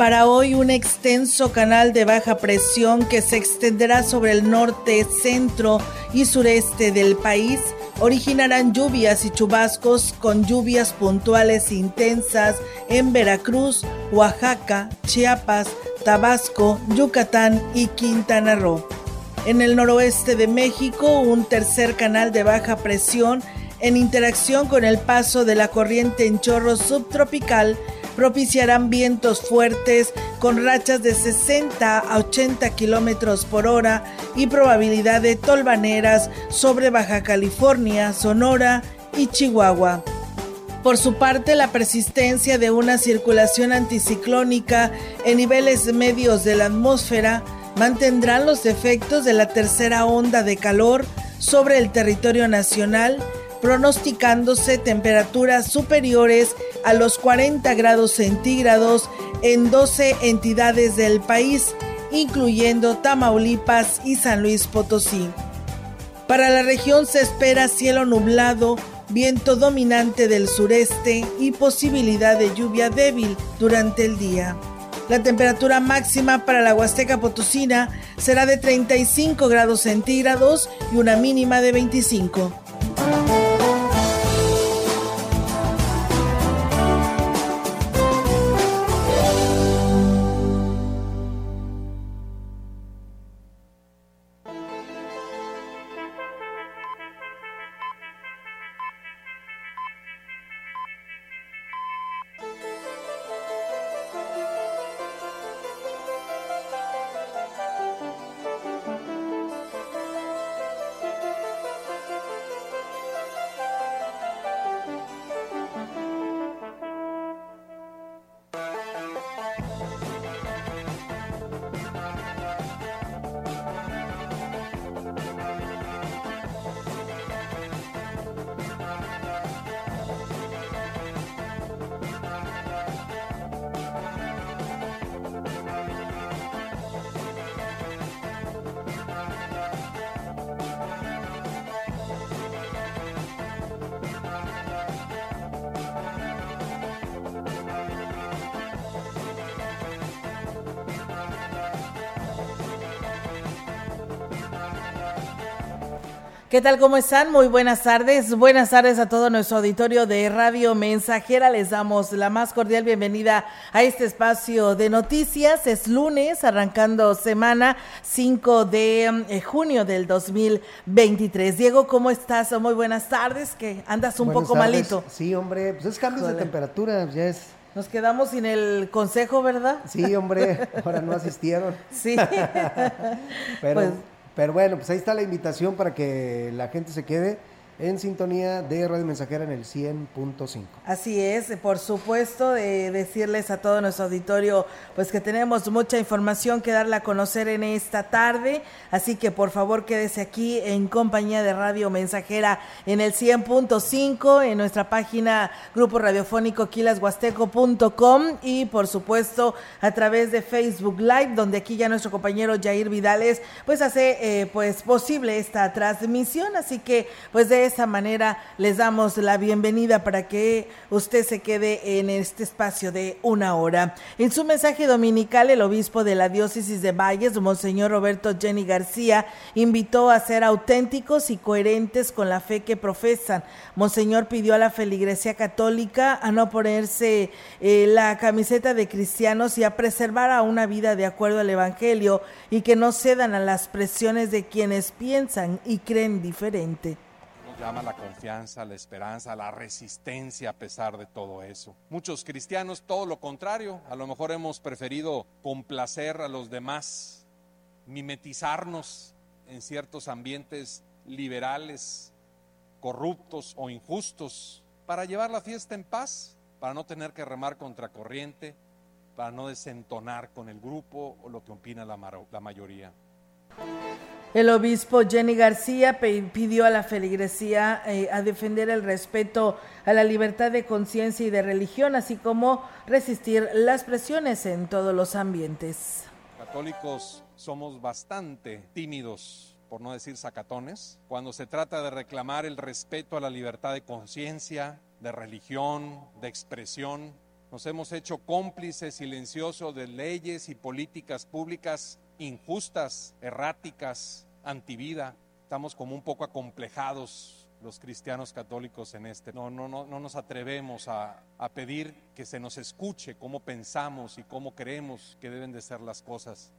Para hoy un extenso canal de baja presión que se extenderá sobre el norte, centro y sureste del país originarán lluvias y chubascos con lluvias puntuales intensas en Veracruz, Oaxaca, Chiapas, Tabasco, Yucatán y Quintana Roo. En el noroeste de México, un tercer canal de baja presión en interacción con el paso de la corriente en chorro subtropical propiciarán vientos fuertes con rachas de 60 a 80 kilómetros por hora y probabilidad de tolvaneras sobre Baja California, Sonora y Chihuahua. Por su parte, la persistencia de una circulación anticiclónica en niveles medios de la atmósfera mantendrán los efectos de la tercera onda de calor sobre el territorio nacional pronosticándose temperaturas superiores a los 40 grados centígrados en 12 entidades del país, incluyendo Tamaulipas y San Luis Potosí. Para la región se espera cielo nublado, viento dominante del sureste y posibilidad de lluvia débil durante el día. La temperatura máxima para la Huasteca Potosina será de 35 grados centígrados y una mínima de 25. ¿Qué tal? ¿Cómo están? Muy buenas tardes. Buenas tardes a todo nuestro auditorio de Radio Mensajera. Les damos la más cordial bienvenida a este espacio de noticias. Es lunes, arrancando semana 5 de eh, junio del 2023. Diego, ¿cómo estás? Muy buenas tardes, que andas un poco malito. Sí, hombre, pues es cambios de temperatura, ya es... Nos quedamos sin el consejo, ¿verdad? Sí, hombre, ahora no asistieron. Sí. Pero... Pues, pero bueno, pues ahí está la invitación para que la gente se quede en sintonía de Radio Mensajera en el 100.5. Así es, por supuesto, de decirles a todo nuestro auditorio, pues que tenemos mucha información que darle a conocer en esta tarde, así que por favor quédese aquí en compañía de Radio Mensajera en el 100.5, en nuestra página Grupo Radiofónico quilashuasteco.com y por supuesto a través de Facebook Live, donde aquí ya nuestro compañero Jair Vidales pues hace eh, pues posible esta transmisión, así que pues de esa manera les damos la bienvenida para que usted se quede en este espacio de una hora. En su mensaje dominical, el obispo de la diócesis de Valles, Monseñor Roberto Jenny García, invitó a ser auténticos y coherentes con la fe que profesan. Monseñor pidió a la feligresía católica a no ponerse eh, la camiseta de cristianos y a preservar a una vida de acuerdo al Evangelio y que no cedan a las presiones de quienes piensan y creen diferente llama la confianza, la esperanza, la resistencia a pesar de todo eso. Muchos cristianos todo lo contrario, a lo mejor hemos preferido complacer a los demás, mimetizarnos en ciertos ambientes liberales, corruptos o injustos, para llevar la fiesta en paz, para no tener que remar contra corriente, para no desentonar con el grupo o lo que opina la, la mayoría. El obispo Jenny García pidió a la feligresía eh, a defender el respeto a la libertad de conciencia y de religión, así como resistir las presiones en todos los ambientes. Católicos somos bastante tímidos, por no decir sacatones, cuando se trata de reclamar el respeto a la libertad de conciencia, de religión, de expresión. Nos hemos hecho cómplices silenciosos de leyes y políticas públicas injustas, erráticas, antivida. Estamos como un poco acomplejados los cristianos católicos en este. No, no, no, no nos atrevemos a, a pedir que se nos escuche cómo pensamos y cómo creemos que deben de ser las cosas.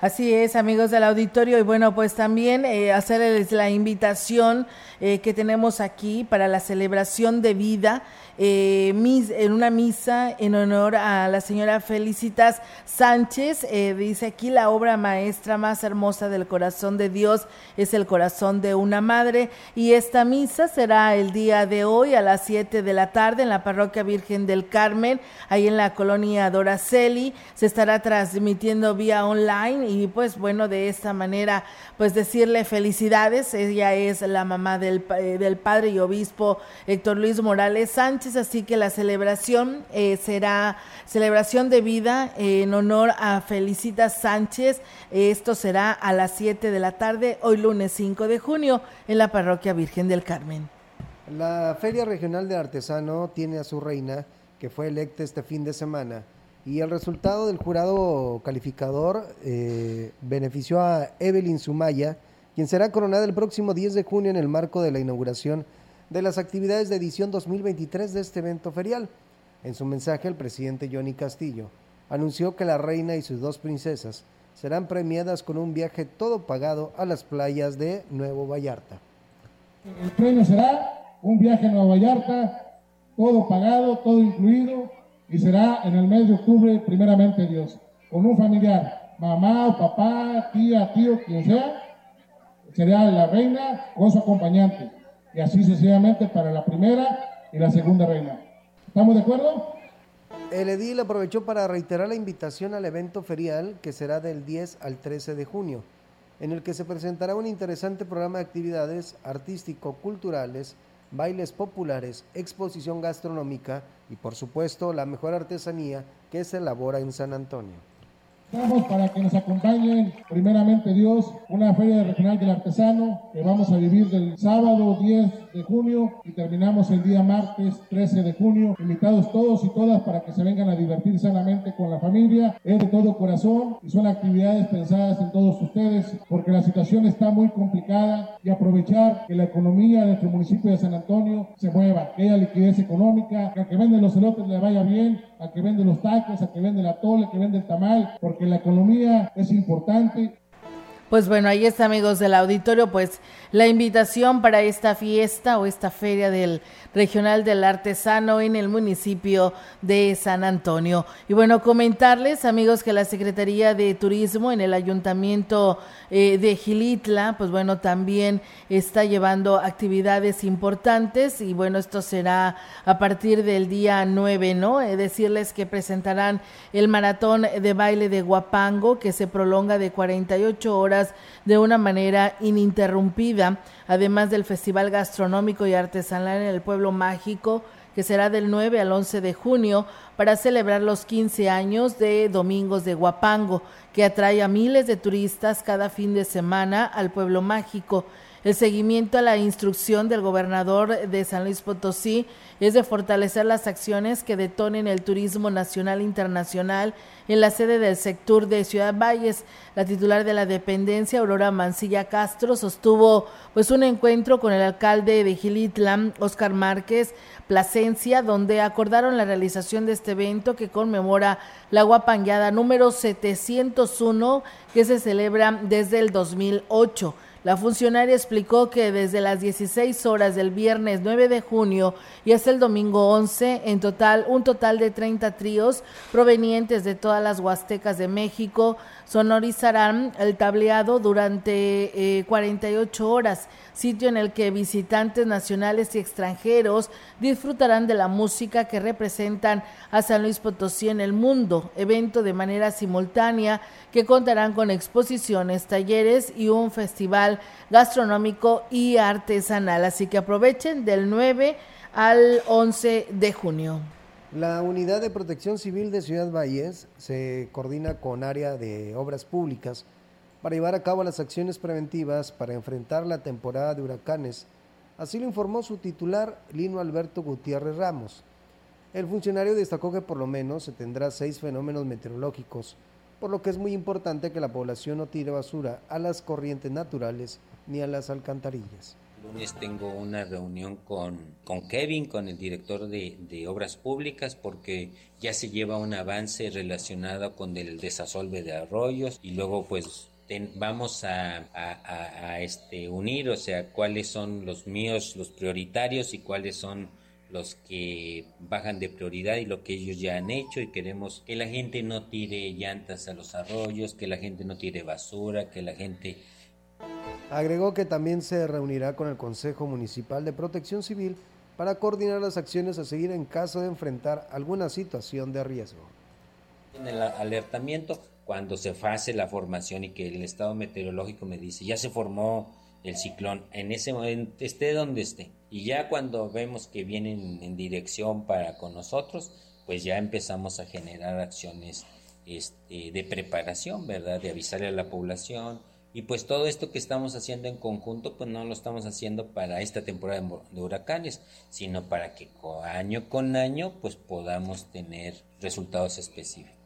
Así es, amigos del auditorio, y bueno, pues también eh, hacerles la invitación eh, que tenemos aquí para la celebración de vida eh, en una misa en honor a la señora Felicitas Sánchez. dice aquí la obra maestra más hermosa del corazón de Dios es el corazón de una madre, y esta misa será el día de hoy a las 7 de la tarde en la parroquia Virgen del Carmen, ahí en la colonia Doraceli. Se estará transmitiendo vía online y pues bueno, de esta manera pues decirle felicidades. Ella es la mamá del, eh, del padre y obispo Héctor Luis Morales Sánchez, así que la celebración eh, será celebración de vida en honor a Felicitas Sánchez. Esto será a las 7 de la tarde, hoy lunes 5 de junio, en la parroquia Virgen del Carmen. La Feria Regional de Artesano tiene a su reina, que fue electa este fin de semana y el resultado del jurado calificador eh, benefició a Evelyn Sumaya, quien será coronada el próximo 10 de junio en el marco de la inauguración de las actividades de edición 2023 de este evento ferial. En su mensaje, el presidente Johnny Castillo anunció que la reina y sus dos princesas serán premiadas con un viaje todo pagado a las playas de Nuevo Vallarta. El premio será un viaje a Nuevo Vallarta, todo pagado, todo incluido, y será en el mes de octubre, primeramente Dios, con un familiar, mamá, papá, tía, tío, quien sea, será la reina con su acompañante, y así sucesivamente para la primera y la segunda reina. ¿Estamos de acuerdo? El edil aprovechó para reiterar la invitación al evento ferial que será del 10 al 13 de junio, en el que se presentará un interesante programa de actividades artístico-culturales, bailes populares, exposición gastronómica y por supuesto la mejor artesanía que se elabora en San Antonio. Vamos para que nos acompañen, primeramente Dios, una feria regional del artesano que vamos a vivir del sábado 10 de junio y terminamos el día martes 13 de junio. Invitados todos y todas para que se vengan a divertir sanamente con la familia. Es de todo corazón y son actividades pensadas en todos ustedes porque la situación está muy complicada y aprovechar que la economía de nuestro municipio de San Antonio se mueva, que haya liquidez económica, que al que vende los elotes le vaya bien, al que vende los tacos, al que vende la tole, al que vende el tamal, porque que la economía es importante. Pues bueno, ahí está amigos del auditorio, pues la invitación para esta fiesta o esta feria del Regional del Artesano en el municipio de San Antonio. Y bueno, comentarles, amigos, que la Secretaría de Turismo en el Ayuntamiento eh, de Gilitla, pues bueno, también está llevando actividades importantes y bueno, esto será a partir del día 9, ¿no? Eh, decirles que presentarán el maratón de baile de Guapango que se prolonga de 48 horas de una manera ininterrumpida, además del Festival Gastronómico y Artesanal en el Pueblo Mágico, que será del 9 al 11 de junio para celebrar los 15 años de Domingos de Guapango, que atrae a miles de turistas cada fin de semana al Pueblo Mágico. El seguimiento a la instrucción del gobernador de San Luis Potosí es de fortalecer las acciones que detonen el turismo nacional e internacional en la sede del sector de Ciudad Valles. La titular de la dependencia, Aurora Mancilla Castro, sostuvo pues un encuentro con el alcalde de Gilitlam, Oscar Márquez Plasencia, donde acordaron la realización de este evento que conmemora la guapangueada número 701 que se celebra desde el 2008. La funcionaria explicó que desde las 16 horas del viernes 9 de junio y hasta el domingo 11, en total, un total de 30 tríos provenientes de todas las huastecas de México sonorizarán el tableado durante 48 eh, horas, sitio en el que visitantes nacionales y extranjeros disfrutarán de la música que representan a San Luis Potosí en el mundo, evento de manera simultánea que contarán con exposiciones, talleres y un festival gastronómico y artesanal. Así que aprovechen del 9 al 11 de junio. La Unidad de Protección Civil de Ciudad Valles se coordina con área de obras públicas para llevar a cabo las acciones preventivas para enfrentar la temporada de huracanes. Así lo informó su titular, Lino Alberto Gutiérrez Ramos. El funcionario destacó que por lo menos se tendrá seis fenómenos meteorológicos, por lo que es muy importante que la población no tire basura a las corrientes naturales ni a las alcantarillas lunes tengo una reunión con, con Kevin, con el director de, de, Obras Públicas, porque ya se lleva un avance relacionado con el desasolve de arroyos y luego pues vamos a, a, a, este, unir, o sea, cuáles son los míos, los prioritarios y cuáles son los que bajan de prioridad y lo que ellos ya han hecho y queremos que la gente no tire llantas a los arroyos, que la gente no tire basura, que la gente Agregó que también se reunirá con el Consejo Municipal de Protección Civil para coordinar las acciones a seguir en caso de enfrentar alguna situación de riesgo. En el alertamiento, cuando se hace la formación y que el estado meteorológico me dice, ya se formó el ciclón, en ese momento esté donde esté. Y ya cuando vemos que vienen en dirección para con nosotros, pues ya empezamos a generar acciones este, de preparación, ¿verdad? De avisarle a la población, y pues todo esto que estamos haciendo en conjunto, pues no lo estamos haciendo para esta temporada de huracanes, sino para que año con año pues podamos tener resultados específicos.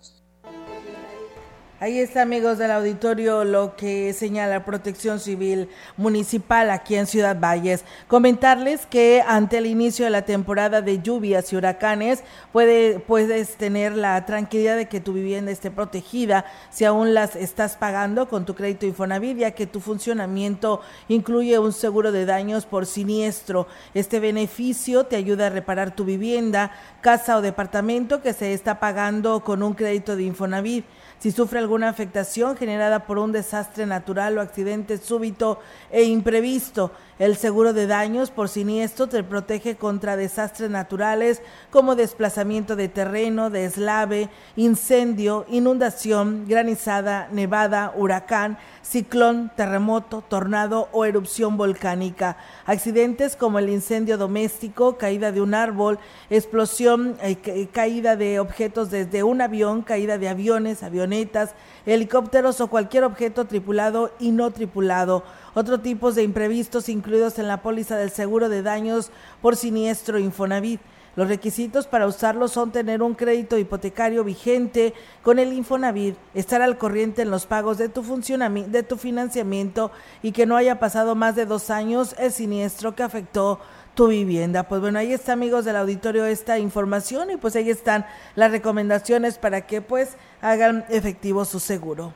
Ahí está, amigos del auditorio, lo que señala Protección Civil Municipal aquí en Ciudad Valles. Comentarles que ante el inicio de la temporada de lluvias y huracanes, puede, puedes tener la tranquilidad de que tu vivienda esté protegida si aún las estás pagando con tu crédito Infonavit, ya que tu funcionamiento incluye un seguro de daños por siniestro. Este beneficio te ayuda a reparar tu vivienda, casa o departamento que se está pagando con un crédito de Infonavit. Si sufre alguna afectación generada por un desastre natural o accidente súbito e imprevisto, el seguro de daños por siniestro te protege contra desastres naturales como desplazamiento de terreno, deslave, incendio, inundación, granizada, nevada, huracán, ciclón, terremoto, tornado o erupción volcánica. Accidentes como el incendio doméstico, caída de un árbol, explosión, eh, caída de objetos desde un avión, caída de aviones, avionetas, helicópteros o cualquier objeto tripulado y no tripulado. Otro tipos de imprevistos incluidos en la póliza del seguro de daños por siniestro Infonavit. Los requisitos para usarlo son tener un crédito hipotecario vigente con el Infonavit, estar al corriente en los pagos de tu, de tu financiamiento y que no haya pasado más de dos años el siniestro que afectó tu vivienda. Pues bueno, ahí está amigos del auditorio esta información y pues ahí están las recomendaciones para que pues hagan efectivo su seguro.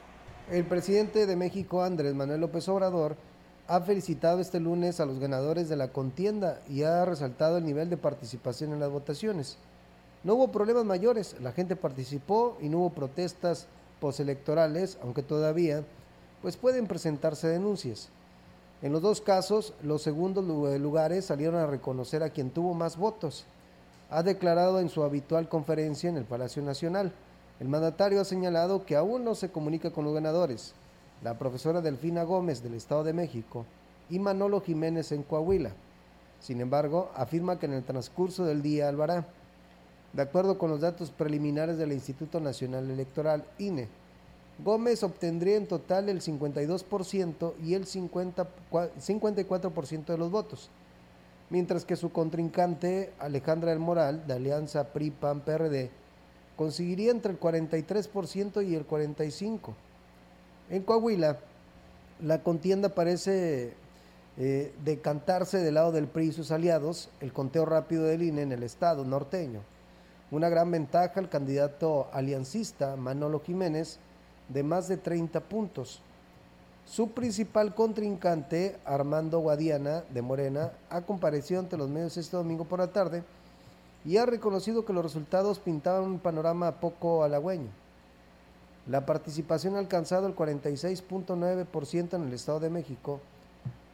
El presidente de México, Andrés Manuel López Obrador, ha felicitado este lunes a los ganadores de la contienda y ha resaltado el nivel de participación en las votaciones. No hubo problemas mayores, la gente participó y no hubo protestas postelectorales, aunque todavía pues pueden presentarse denuncias. En los dos casos, los segundos lugares salieron a reconocer a quien tuvo más votos. Ha declarado en su habitual conferencia en el Palacio Nacional. El mandatario ha señalado que aún no se comunica con los ganadores. La profesora Delfina Gómez del Estado de México y Manolo Jiménez en Coahuila. Sin embargo, afirma que en el transcurso del día lo De acuerdo con los datos preliminares del Instituto Nacional Electoral, INE, Gómez obtendría en total el 52% y el 50, 54% de los votos, mientras que su contrincante Alejandra del Moral, de Alianza PRI-PAN-PRD, conseguiría entre el 43% y el 45%. En Coahuila, la contienda parece eh, decantarse del lado del PRI y sus aliados, el conteo rápido del INE en el estado norteño. Una gran ventaja al candidato aliancista Manolo Jiménez, de más de 30 puntos. Su principal contrincante, Armando Guadiana, de Morena, ha comparecido ante los medios este domingo por la tarde y ha reconocido que los resultados pintaban un panorama poco halagüeño. La participación ha alcanzado el 46.9% en el Estado de México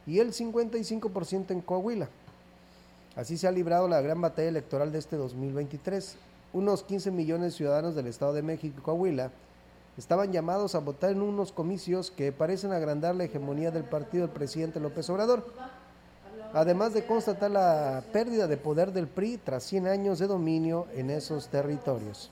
y el 55% en Coahuila. Así se ha librado la gran batalla electoral de este 2023. Unos 15 millones de ciudadanos del Estado de México y Coahuila estaban llamados a votar en unos comicios que parecen agrandar la hegemonía del partido del presidente López Obrador, además de constatar la pérdida de poder del PRI tras 100 años de dominio en esos territorios.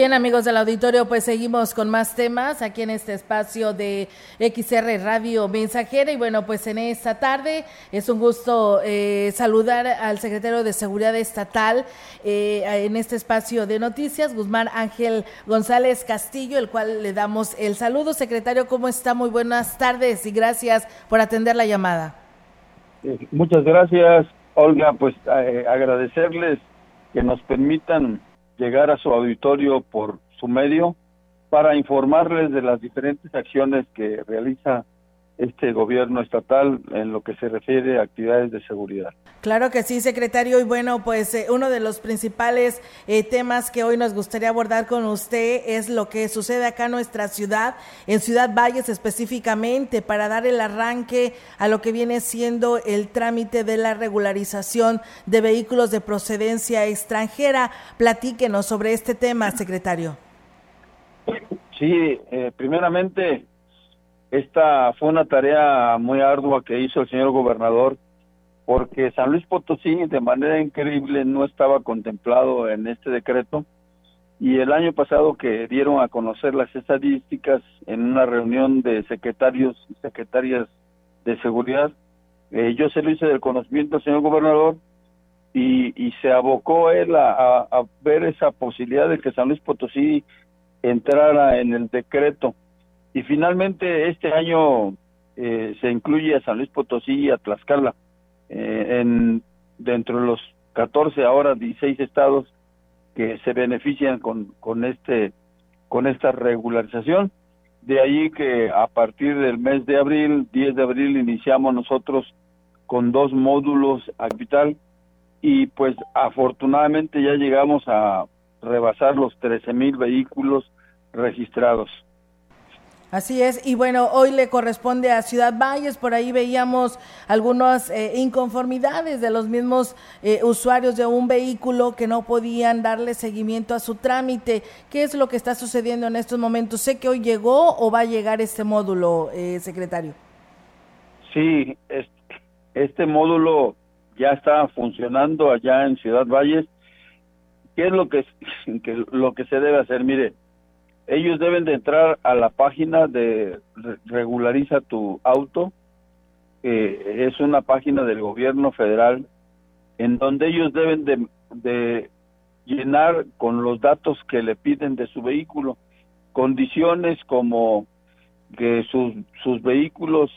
Bien, amigos del auditorio, pues seguimos con más temas aquí en este espacio de XR Radio Mensajera. Y bueno, pues en esta tarde es un gusto eh, saludar al secretario de Seguridad Estatal eh, en este espacio de noticias, Guzmán Ángel González Castillo, el cual le damos el saludo. Secretario, ¿cómo está? Muy buenas tardes y gracias por atender la llamada. Eh, muchas gracias, Olga. Pues agradecerles que nos permitan llegar a su auditorio por su medio para informarles de las diferentes acciones que realiza este gobierno estatal en lo que se refiere a actividades de seguridad. Claro que sí, secretario. Y bueno, pues eh, uno de los principales eh, temas que hoy nos gustaría abordar con usted es lo que sucede acá en nuestra ciudad, en Ciudad Valles específicamente, para dar el arranque a lo que viene siendo el trámite de la regularización de vehículos de procedencia extranjera. Platíquenos sobre este tema, secretario. Sí, eh, primeramente esta fue una tarea muy ardua que hizo el señor gobernador porque San Luis Potosí de manera increíble no estaba contemplado en este decreto y el año pasado que dieron a conocer las estadísticas en una reunión de secretarios y secretarias de seguridad, eh, yo se lo hice del conocimiento al señor gobernador y, se abocó él a, a ver esa posibilidad de que San Luis Potosí entrara en el decreto y finalmente este año eh, se incluye a San Luis Potosí y a Tlaxcala. Eh, en dentro de los 14 ahora 16 estados que se benefician con con este con esta regularización. De ahí que a partir del mes de abril 10 de abril iniciamos nosotros con dos módulos a capital y pues afortunadamente ya llegamos a rebasar los 13 mil vehículos registrados Así es, y bueno, hoy le corresponde a Ciudad Valles, por ahí veíamos algunas eh, inconformidades de los mismos eh, usuarios de un vehículo que no podían darle seguimiento a su trámite. ¿Qué es lo que está sucediendo en estos momentos? Sé que hoy llegó o va a llegar este módulo, eh, secretario. Sí, este, módulo ya está funcionando allá en Ciudad Valles. ¿Qué es lo que, que lo que se debe hacer? Mire, ellos deben de entrar a la página de regulariza tu auto es una página del gobierno federal en donde ellos deben de, llenar con los datos que le piden de su vehículo condiciones como que sus, sus vehículos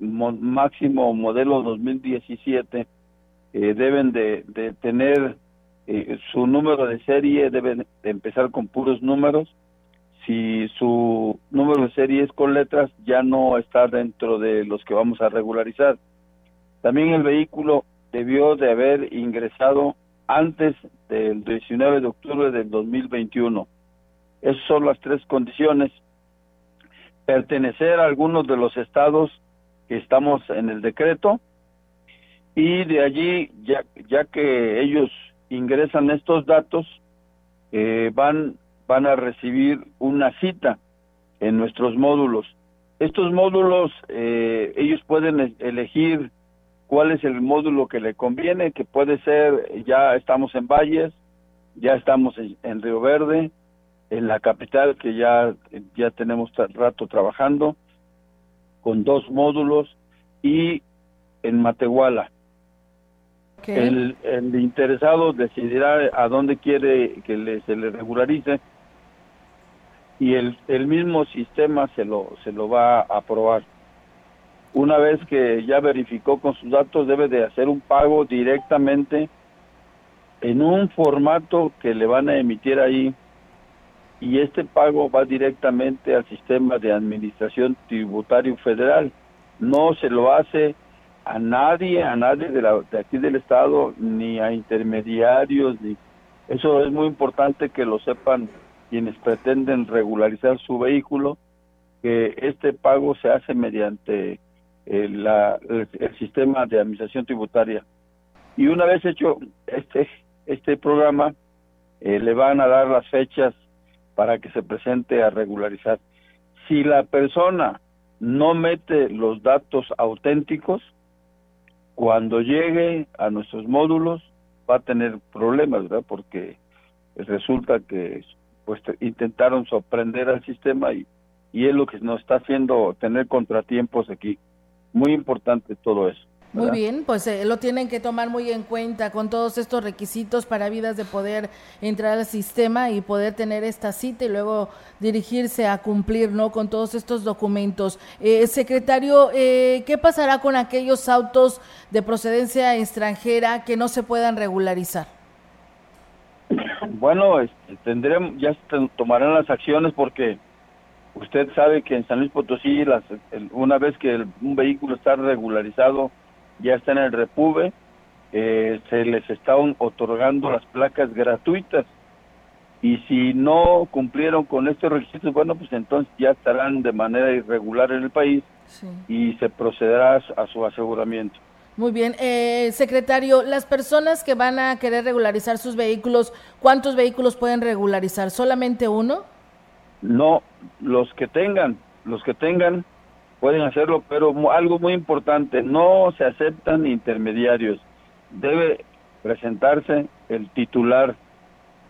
máximo modelo 2017 eh, deben de, de tener eh, su número de serie deben de empezar con puros números si su número de serie es con letras, ya no está dentro de los que vamos a regularizar. También el vehículo debió de haber ingresado antes del 19 de octubre del 2021. Esas son las tres condiciones. Pertenecer a algunos de los estados que estamos en el decreto y de allí, ya, ya que ellos ingresan estos datos, eh, van, van a recibir una cita en nuestros módulos. Estos módulos, eh, ellos pueden elegir cuál es el módulo que le conviene, que puede ser, ya estamos en Valles, ya estamos en, Río Verde, en la capital que ya, ya tenemos rato trabajando, con dos módulos, y en Matehuala. El, el, interesado decidirá a dónde quiere que se le regularice y el, el mismo sistema se lo, se lo va a aprobar. Una vez que ya verificó con sus datos, debe de hacer un pago directamente en un formato que le van a emitir ahí y este pago va directamente al sistema de administración tributario federal. No se lo hace a nadie, a nadie de, la, de aquí del estado, ni a intermediarios, ni eso es muy importante que lo sepan quienes pretenden regularizar su vehículo, que este pago se hace mediante el, el, sistema de administración tributaria. Y una vez hecho este, este programa, eh, le van a dar las fechas para que se presente a regularizar. Si la persona no mete los datos auténticos, cuando llegue a nuestros módulos va a tener problemas, ¿verdad? Porque resulta que pues intentaron sorprender al sistema y, y es lo que nos está haciendo tener contratiempos aquí. Muy importante todo eso. Muy bien, pues eh, lo tienen que tomar muy en cuenta con todos estos requisitos para vidas de poder entrar al sistema y poder tener esta cita y luego dirigirse a cumplir, ¿no? Con todos estos documentos. Eh, secretario, eh, ¿qué pasará con aquellos autos de procedencia extranjera que no se puedan regularizar? Bueno, este, tendremos, ya se tomarán las acciones porque usted sabe que en San Luis Potosí, las, una vez que un vehículo está regularizado, ya está en el Repube, eh, se les están otorgando las placas gratuitas y si no cumplieron con estos requisitos, bueno, pues entonces ya estarán de manera irregular en el país y se procederá a su aseguramiento. Muy bien, eh, secretario, las personas que van a querer regularizar sus vehículos, ¿cuántos vehículos pueden regularizar? ¿Solamente uno? No, los que tengan, los que tengan pueden hacerlo, pero algo muy importante, no se aceptan intermediarios. Debe presentarse el titular,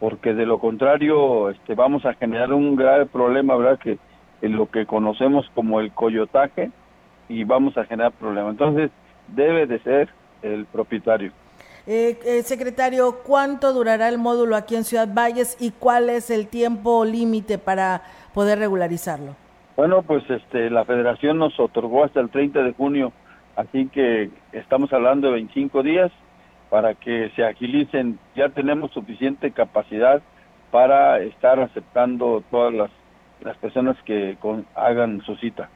porque de lo contrario este, vamos a generar un grave problema, ¿verdad? Que en lo que conocemos como el coyotaje y vamos a generar problemas. Entonces, debe de ser el propietario. Eh, eh, secretario, ¿cuánto durará el módulo aquí en Ciudad Valles y cuál es el tiempo límite para poder regularizarlo? Bueno, pues este, la federación nos otorgó hasta el 30 de junio, así que estamos hablando de 25 días para que se agilicen. Ya tenemos suficiente capacidad para estar aceptando todas las, las personas que hagan su cita.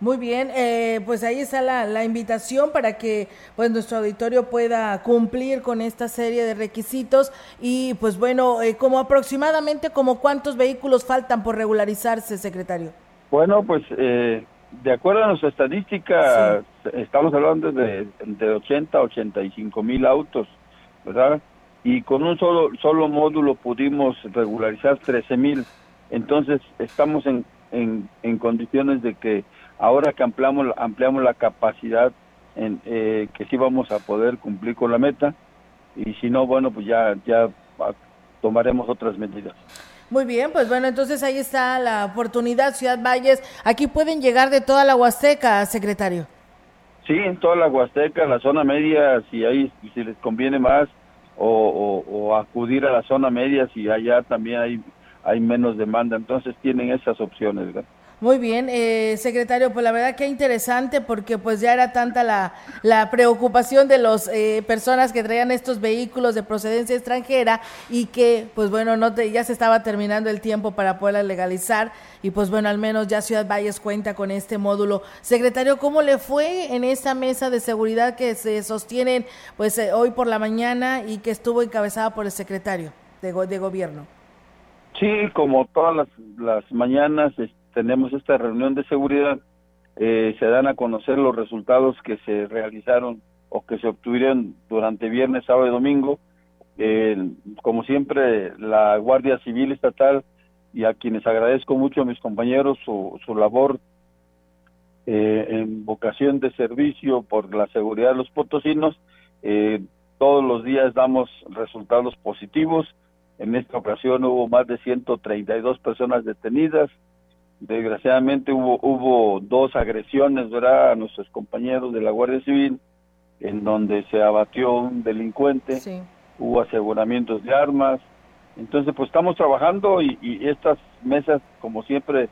Muy bien, eh, pues ahí está la, la, invitación para que pues nuestro auditorio pueda cumplir con esta serie de requisitos y pues bueno, eh, como aproximadamente como cuántos vehículos faltan por regularizarse, secretario. Bueno, pues eh, de acuerdo a nuestra estadística, estamos hablando de, de 80 a 85 mil autos, ¿verdad? Y con un solo, solo módulo pudimos regularizar 13 mil. Entonces estamos en, en, en condiciones de que Ahora que ampliamos, ampliamos la capacidad, en, eh, que sí vamos a poder cumplir con la meta y si no, bueno, pues ya, ya tomaremos otras medidas. Muy bien, pues bueno, entonces ahí está la oportunidad, Ciudad Valles. Aquí pueden llegar de toda la Huasteca, secretario. Sí, en toda la Huasteca, la zona media, si ahí si les conviene más, o, o, acudir a la zona media si allá también hay, hay menos demanda. Entonces tienen esas opciones. ¿verdad? Muy bien, eh, secretario, pues la verdad que interesante porque pues ya era tanta la, la preocupación de las eh, personas que traían estos vehículos de procedencia extranjera y que pues bueno, no ya se estaba terminando el tiempo para poderla legalizar y pues bueno, al menos ya Ciudad Valles cuenta con este módulo. Secretario, ¿cómo le fue en esta mesa de seguridad que se sostienen pues eh, hoy por la mañana y que estuvo encabezada por el secretario de, de gobierno? Sí, como todas las, las mañanas, este, tenemos esta reunión de seguridad, eh, se dan a conocer los resultados que se realizaron o que se obtuvieron durante viernes, sábado y domingo como siempre, la Guardia Civil Estatal y a quienes agradezco mucho a mis compañeros su, su labor eh, en vocación de servicio por la seguridad de los potosinos. Eh, todos los días damos resultados positivos. En esta ocasión hubo más de 132 personas detenidas. Desgraciadamente hubo, hubo dos agresiones ¿verdad? a nuestros compañeros de la Guardia Civil, en donde se abatió un delincuente, hubo aseguramientos de armas, entonces, pues estamos trabajando y, estas mesas, como siempre,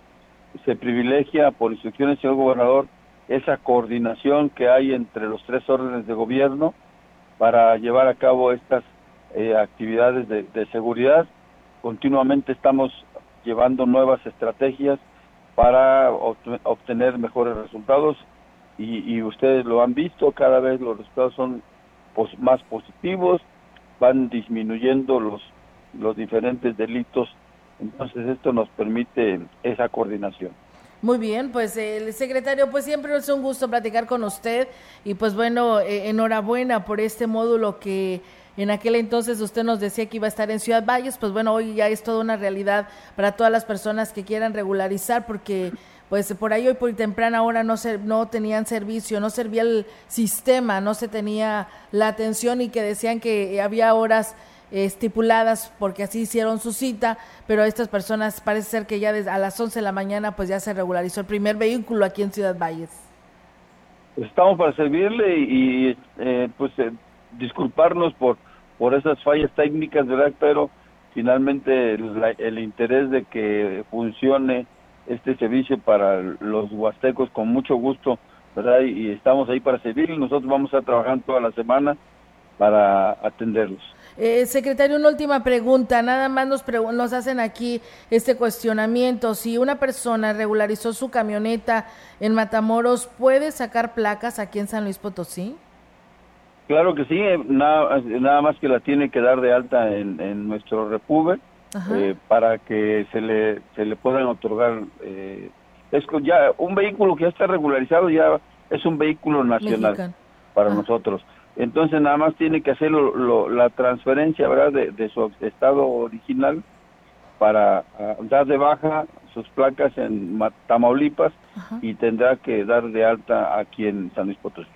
se privilegia por instrucciones, señor gobernador, esa coordinación que hay entre los tres órdenes de gobierno para llevar a cabo estas eh, actividades de, seguridad. Continuamente estamos llevando nuevas estrategias para obtener mejores resultados y, ustedes lo han visto, cada vez los resultados son más positivos, van disminuyendo los los diferentes delitos. Entonces esto nos permite esa coordinación. Muy bien, pues el secretario, pues siempre es un gusto platicar con usted y pues bueno, eh, enhorabuena por este módulo que en aquel entonces usted nos decía que iba a estar en Ciudad Valles, pues bueno, hoy ya es toda una realidad para todas las personas que quieran regularizar porque pues por ahí hoy por temprana hora no se, no tenían servicio, no servía el sistema, no se tenía la atención y que decían que había horas estipuladas porque así hicieron su cita, pero estas personas parece ser que ya desde a las 11 de la mañana pues ya se regularizó el primer vehículo aquí en Ciudad Valles. Estamos para servirle y, eh, pues eh, disculparnos por por esas fallas técnicas, ¿verdad? Pero finalmente el, interés de que funcione este servicio para los huastecos con mucho gusto, ¿verdad? Y, estamos ahí para servirle. Nosotros vamos a trabajar toda la semana para atenderlos. Eh, secretario, una última pregunta. Nada más nos, nos hacen aquí este cuestionamiento. Si una persona regularizó su camioneta en Matamoros, ¿puede sacar placas aquí en San Luis Potosí? Claro que sí, eh, nada, nada más que la tiene que dar de alta en, nuestro Repube eh, para que se le, se le puedan otorgar. Eh, es ya un vehículo que ya está regularizado, ya es un vehículo nacional para nosotros. Entonces nada más tiene que hacer la transferencia ¿verdad? De, su estado original para ah, dar de baja sus placas en Tamaulipas y tendrá que dar de alta aquí en San Luis Potosí.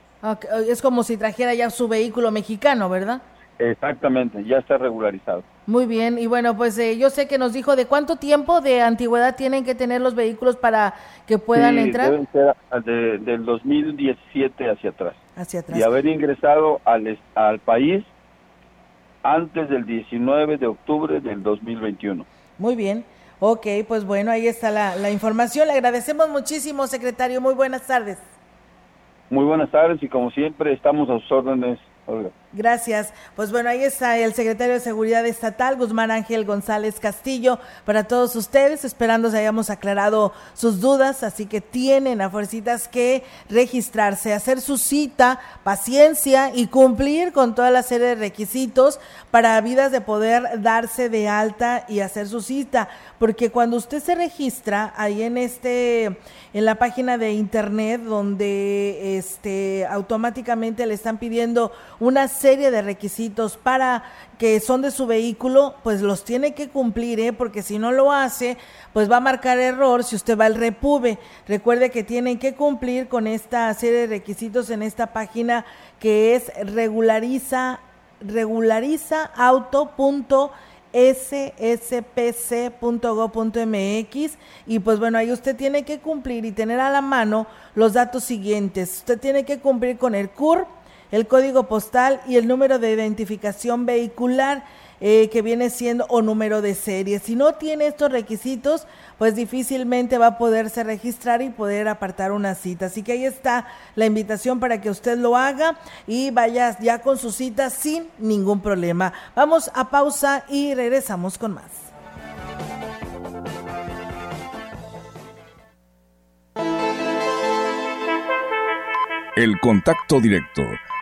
Es como si trajera ya su vehículo mexicano, ¿verdad? Exactamente, ya está regularizado. Muy bien, y bueno, pues eh, yo sé que nos dijo de cuánto tiempo de antigüedad tienen que tener los vehículos para que puedan entrar. Deben ser de, del 2017 hacia atrás. Hacia atrás. Y haber ingresado al, al país antes del 19 de octubre del 2021. Muy bien. Ok, pues bueno, ahí está la, la información. Le agradecemos muchísimo, secretario. Muy buenas tardes. Muy buenas tardes y como siempre estamos a sus órdenes Gracias. Pues bueno, ahí está el secretario de Seguridad Estatal, Guzmán Ángel González Castillo, para todos ustedes, esperando que hayamos aclarado sus dudas, así que tienen a fuercitas que registrarse, hacer su cita, paciencia y cumplir con toda la serie de requisitos para vidas de poder darse de alta y hacer su cita, porque cuando usted se registra ahí en este en la página de internet donde este automáticamente le están pidiendo una serie de requisitos para que son de su vehículo, pues los tiene que cumplir, ¿eh? porque si no lo hace, pues va a marcar error si usted va al repube. Recuerde que tienen que cumplir con esta serie de requisitos en esta página que es regulariza sspc.gov.mx y pues bueno, ahí usted tiene que cumplir y tener a la mano los datos siguientes. Usted tiene que cumplir con el CUR, el código postal y el número de identificación vehicular eh, que viene siendo o número de serie. Si no tiene estos requisitos, pues difícilmente va a poderse registrar y poder apartar una cita. Así que ahí está la invitación para que usted lo haga y vaya ya con su cita sin ningún problema. Vamos a pausa y regresamos con más. El contacto directo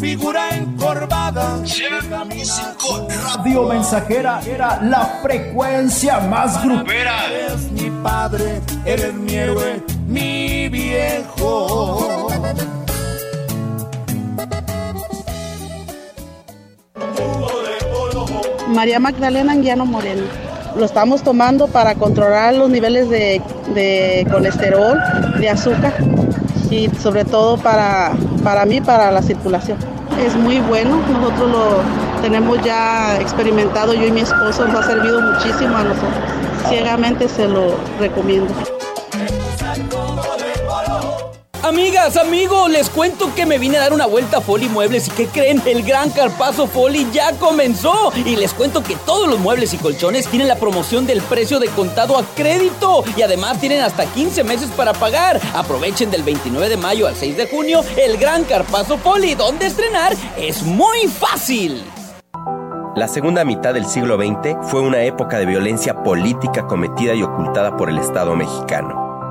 figura encorvada. Radio Mensajera era la frecuencia más grupera. Eres mi padre, eres mi héroe, mi viejo. María Magdalena Anguiano Moreno. Lo estamos tomando para controlar los niveles de, de colesterol, de azúcar y sobre todo para, para mí, para la circulación. Es muy bueno, nosotros lo tenemos ya experimentado, yo y mi esposo, nos ha servido muchísimo a nosotros. Ciegamente se lo recomiendo. Amigas, amigos, les cuento que me vine a dar una vuelta a Foli Muebles y que creen, el gran carpazo Foli ya comenzó. Y les cuento que todos los muebles y colchones tienen la promoción del precio de contado a crédito y además tienen hasta 15 meses para pagar. Aprovechen del 29 de mayo al 6 de junio el gran carpazo Foli, donde estrenar es muy fácil. La segunda mitad del siglo XX fue una época de violencia política cometida y ocultada por el Estado mexicano.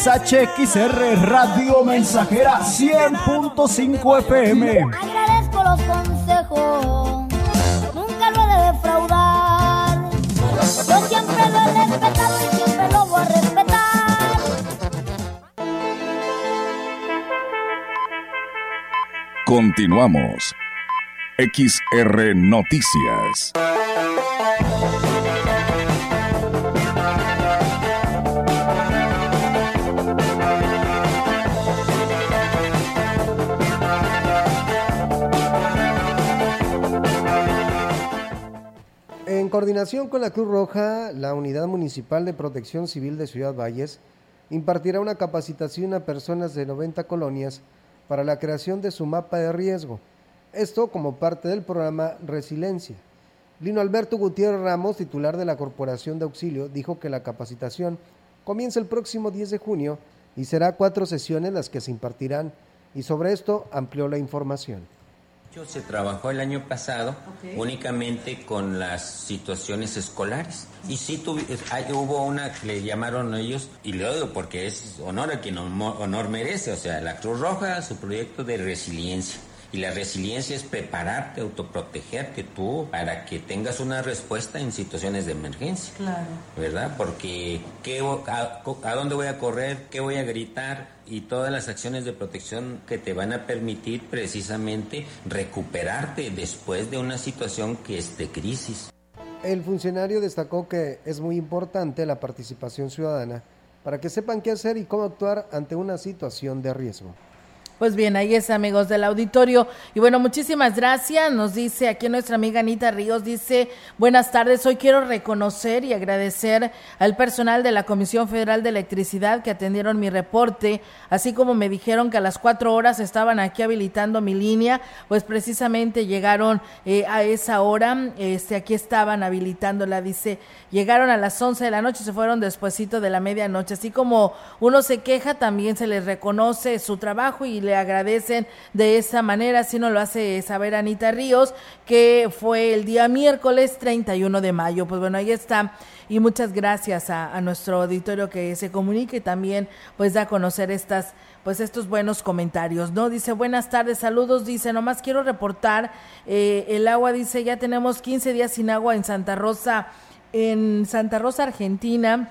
XHXR Radio Mensajera 100.5 FM. Agradezco los consejos, nunca lo he de defraudar. Yo siempre lo he respetado y siempre lo voy a respetar. Continuamos. XR Noticias. Coordinación con la Cruz Roja, la Unidad Municipal de Protección Civil de Ciudad Valles impartirá una capacitación a personas de 90 colonias para la creación de su mapa de riesgo. Esto como parte del programa Resiliencia. Lino Alberto Gutiérrez Ramos, titular de la Corporación de Auxilio, dijo que la capacitación comienza el próximo 10 de junio y será cuatro sesiones las que se impartirán y sobre esto amplió la información. Se trabajó el año pasado únicamente con las situaciones escolares. Y sí tuvi- hay- hubo una que le llamaron ellos, y le digo porque es honor a quien honor, merece, o sea, la Cruz Roja, su proyecto de resiliencia. Y la resiliencia es prepararte, autoprotegerte tú para que tengas una respuesta en situaciones de emergencia. Claro. ¿verdad? Porque ¿qué, a, a dónde voy a correr? ¿Qué voy a gritar? Y todas las acciones de protección que te van a permitir precisamente recuperarte después de una situación que es de crisis. El funcionario destacó que es muy importante la participación ciudadana para que sepan qué hacer y cómo actuar ante una situación de riesgo. Pues bien, ahí es amigos del auditorio. Y bueno, muchísimas gracias. Nos dice aquí nuestra amiga Anita Ríos, dice, buenas tardes, hoy quiero reconocer y agradecer al personal de la Comisión Federal de Electricidad que atendieron mi reporte, así como me dijeron que a las cuatro horas estaban aquí habilitando mi línea, pues precisamente llegaron eh, a esa hora, este, aquí estaban habilitándola, dice, llegaron a las once de la noche, se fueron despuesito de la medianoche, así como uno se queja, también se les reconoce su trabajo y agradecen de esa manera, así nos lo hace saber Anita Ríos, que fue el día miércoles 31 de mayo. Pues bueno, ahí está. Y muchas gracias a, a nuestro auditorio que se comunique y también pues da a conocer estas pues estos buenos comentarios, ¿no? Dice, buenas tardes, saludos, dice, nomás quiero reportar, eh, el agua, dice, ya tenemos 15 días sin agua en Santa Rosa, en Santa Rosa, Argentina,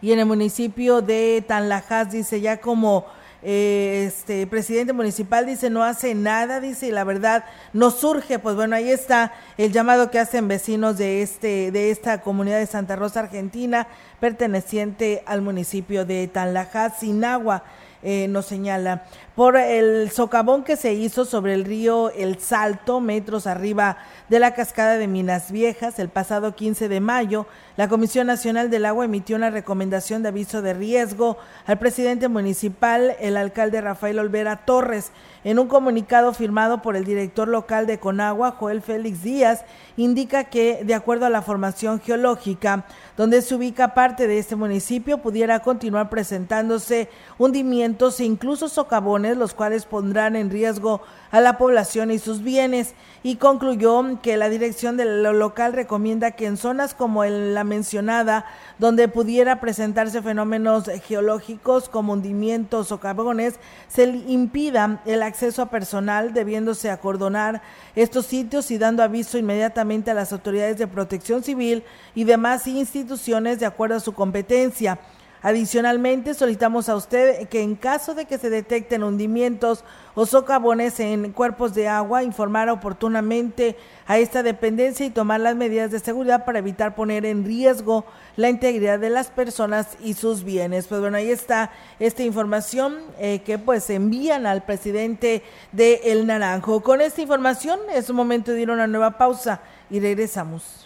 y en el municipio de Tanlajas, dice, ya como eh, este presidente municipal dice no hace nada, dice, y la verdad no surge, pues bueno, ahí está el llamado que hacen vecinos de este, de esta comunidad de Santa Rosa, Argentina, perteneciente al municipio de Tanlajá, Sinagua. Eh, nos señala por el socavón que se hizo sobre el río El Salto, metros arriba de la cascada de Minas Viejas, el pasado 15 de mayo, la Comisión Nacional del Agua emitió una recomendación de aviso de riesgo al presidente municipal, el alcalde Rafael Olvera Torres. En un comunicado firmado por el director local de Conagua, Joel Félix Díaz, indica que, de acuerdo a la formación geológica, donde se ubica parte de este municipio, pudiera continuar presentándose hundimientos e incluso socavones, los cuales pondrán en riesgo a la población y sus bienes y concluyó que la dirección del local recomienda que en zonas como la mencionada, donde pudiera presentarse fenómenos geológicos como hundimientos o carbones, se impida el acceso a personal, debiéndose acordonar estos sitios y dando aviso inmediatamente a las autoridades de protección civil y demás instituciones de acuerdo a su competencia. Adicionalmente, solicitamos a usted que en caso de que se detecten hundimientos o socavones en cuerpos de agua, informar oportunamente a esta dependencia y tomar las medidas de seguridad para evitar poner en riesgo la integridad de las personas y sus bienes. Pues bueno, ahí está esta información eh, que pues envían al presidente de El Naranjo. Con esta información es momento de ir a una nueva pausa y regresamos.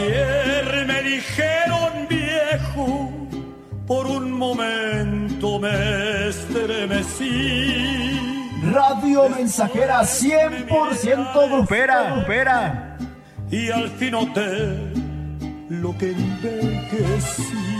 Ayer me dijeron viejo, por un momento me estremecí. Radio Mensajera 100% grupera, grupera. Y al fin noté lo que envejecí.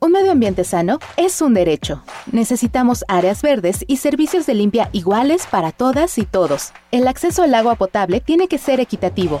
Un medio ambiente sano es un derecho. Necesitamos áreas verdes y servicios de limpia iguales para todas y todos. El acceso al agua potable tiene que ser equitativo,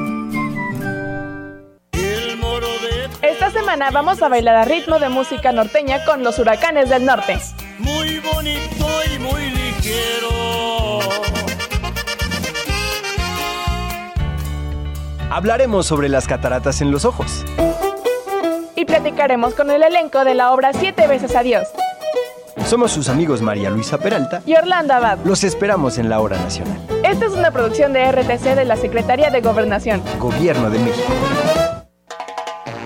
Semana vamos a bailar a ritmo de música norteña con los huracanes del norte. Muy bonito y muy ligero. Hablaremos sobre las cataratas en los ojos. Y platicaremos con el elenco de la obra Siete veces Adiós. Somos sus amigos María Luisa Peralta y Orlando Abad. Los esperamos en la hora nacional. Esta es una producción de RTC de la Secretaría de Gobernación. Gobierno de México.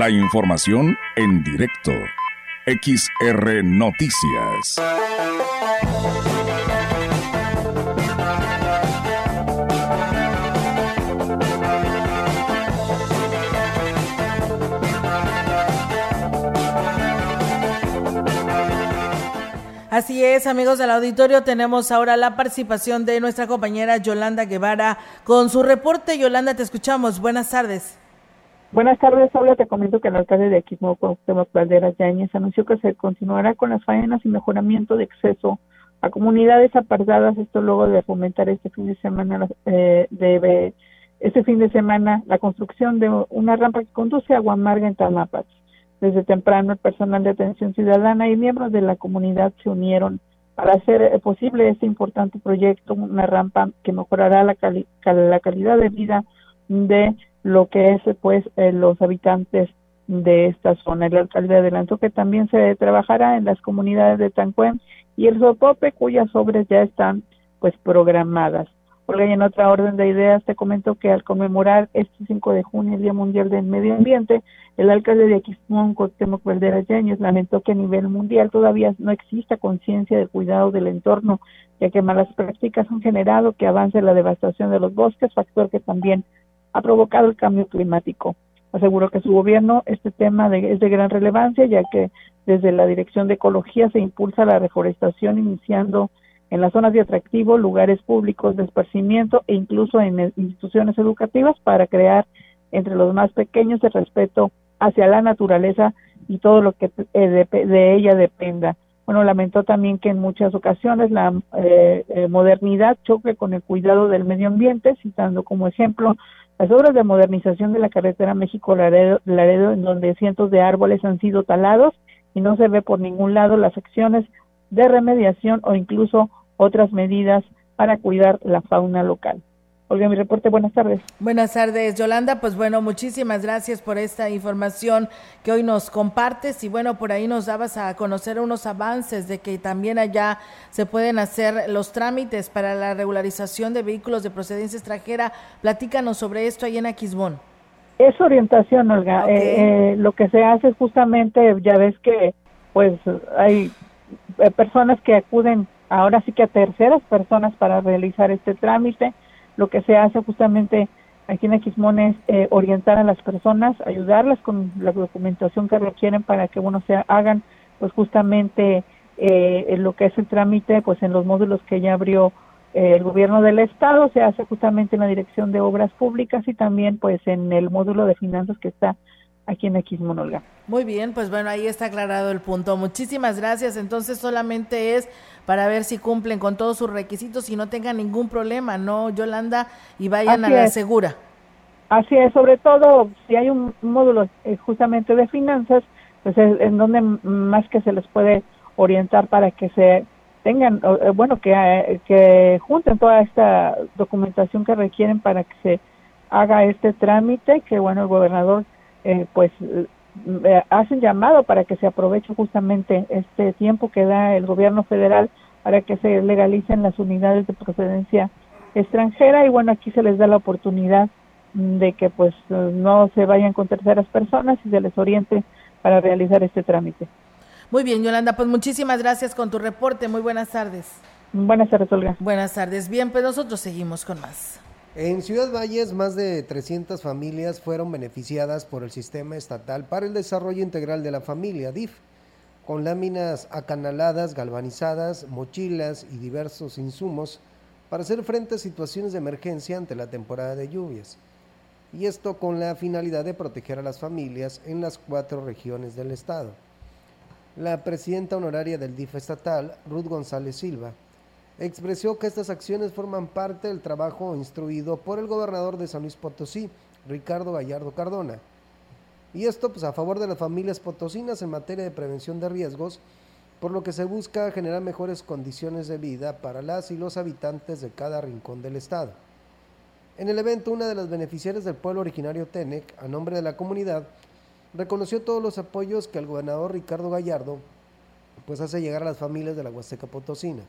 La información en directo. XR Noticias. Así es, amigos del auditorio, tenemos ahora la participación de nuestra compañera Yolanda Guevara con su reporte. Yolanda, te escuchamos. Buenas tardes. Buenas tardes, Paula. Te comento que el alcalde de Quismo, Cuauhtémoc Valderas Yáñez, anunció que se continuará con las faenas y mejoramiento de acceso a comunidades apartadas, esto luego de fomentar este fin de semana, eh, de, este fin de semana, la construcción de una rampa que conduce a Aguamarga en Tamapas. Desde temprano, el personal de atención ciudadana y miembros de la comunidad se unieron para hacer posible este importante proyecto, una rampa que mejorará la calidad de vida de lo que es pues eh, los habitantes de esta zona. El alcalde adelantó que también se trabajará en las comunidades de Tancuén y el Sopope, cuyas obras ya están pues programadas. Olga, en otra orden de ideas te comento que al conmemorar este 5 de junio, el Día Mundial del Medio Ambiente, el alcalde de Aquismón, Cuauhtémoc Valderas Yañez, lamentó que a nivel mundial todavía no exista conciencia del cuidado del entorno, ya que malas prácticas han generado que avance la devastación de los bosques, factor que también ha provocado el cambio climático. Aseguró que su gobierno este tema es de gran relevancia, ya que desde la Dirección de Ecología se impulsa la reforestación iniciando en las zonas de atractivo, lugares públicos de esparcimiento e incluso en instituciones educativas para crear entre los más pequeños el respeto hacia la naturaleza y todo lo que eh, de, ella dependa. Bueno, lamentó también que en muchas ocasiones la eh, eh, modernidad choque con el cuidado del medio ambiente, citando como ejemplo las obras de modernización de la carretera México-Laredo, en donde cientos de árboles han sido talados y no se ve por ningún lado las acciones de remediación o incluso otras medidas para cuidar la fauna local. Olga, mi reporte, buenas tardes. Buenas tardes, Yolanda. Pues bueno, muchísimas gracias por esta información que hoy nos compartes y bueno, por ahí nos dabas a conocer unos avances de que también allá se pueden hacer los trámites para la regularización de vehículos de procedencia extranjera. Platícanos sobre esto ahí en Aquismón. Es orientación, Olga. Eh, eh, lo que se hace justamente, ya ves que pues hay eh, personas que acuden ahora sí que a terceras personas para realizar este trámite. Lo que se hace justamente aquí en Aquismón es eh, orientar a las personas, ayudarlas con la documentación que requieren para que uno se hagan pues justamente eh, lo que es el trámite pues en los módulos que ya abrió eh, el gobierno del estado. Se hace justamente en la dirección de obras públicas y también pues en el módulo de finanzas que está aquí en Aquismón, Olga. Muy bien, pues bueno, ahí está aclarado el punto. Muchísimas gracias. Entonces solamente es para ver si cumplen con todos sus requisitos y no tengan ningún problema, ¿no, Yolanda? Y vayan a la segura. Así es, sobre todo si hay un módulo eh, justamente de finanzas, pues es en donde más que se les puede orientar para que se tengan, eh, bueno, que, eh, que junten toda esta documentación que requieren para que se haga este trámite, que bueno, el gobernador eh, pues eh, hacen llamado para que se aproveche justamente este tiempo que da el gobierno federal para que se legalicen las unidades de procedencia extranjera y bueno aquí se les da la oportunidad de que pues no se vayan con terceras personas y se les oriente para realizar este trámite. Muy bien, Yolanda, pues muchísimas gracias con tu reporte. Muy buenas tardes. Buenas tardes, Olga. Buenas tardes. Bien, pues nosotros seguimos con más. En Ciudad Valles, más de 300 familias fueron beneficiadas por el Sistema Estatal para el Desarrollo Integral de la Familia, DIF, con láminas acanaladas, galvanizadas, mochilas y diversos insumos para hacer frente a situaciones de emergencia ante la temporada de lluvias. Y esto con la finalidad de proteger a las familias en las cuatro regiones del estado. la presidenta honoraria del DIF estatal, Ruth González Silva, expresó que estas acciones forman parte del trabajo instruido por el gobernador de San Luis Potosí, Ricardo Gallardo Cardona. Y esto pues a favor de las familias potosinas en materia de prevención de riesgos, por lo que se busca generar mejores condiciones de vida para las y los habitantes de cada rincón del estado. En el evento, una de las beneficiarias del pueblo originario Tenec, a nombre de la comunidad, reconoció todos los apoyos que el gobernador Ricardo Gallardo pues hace llegar a las familias de la Huasteca Potosina,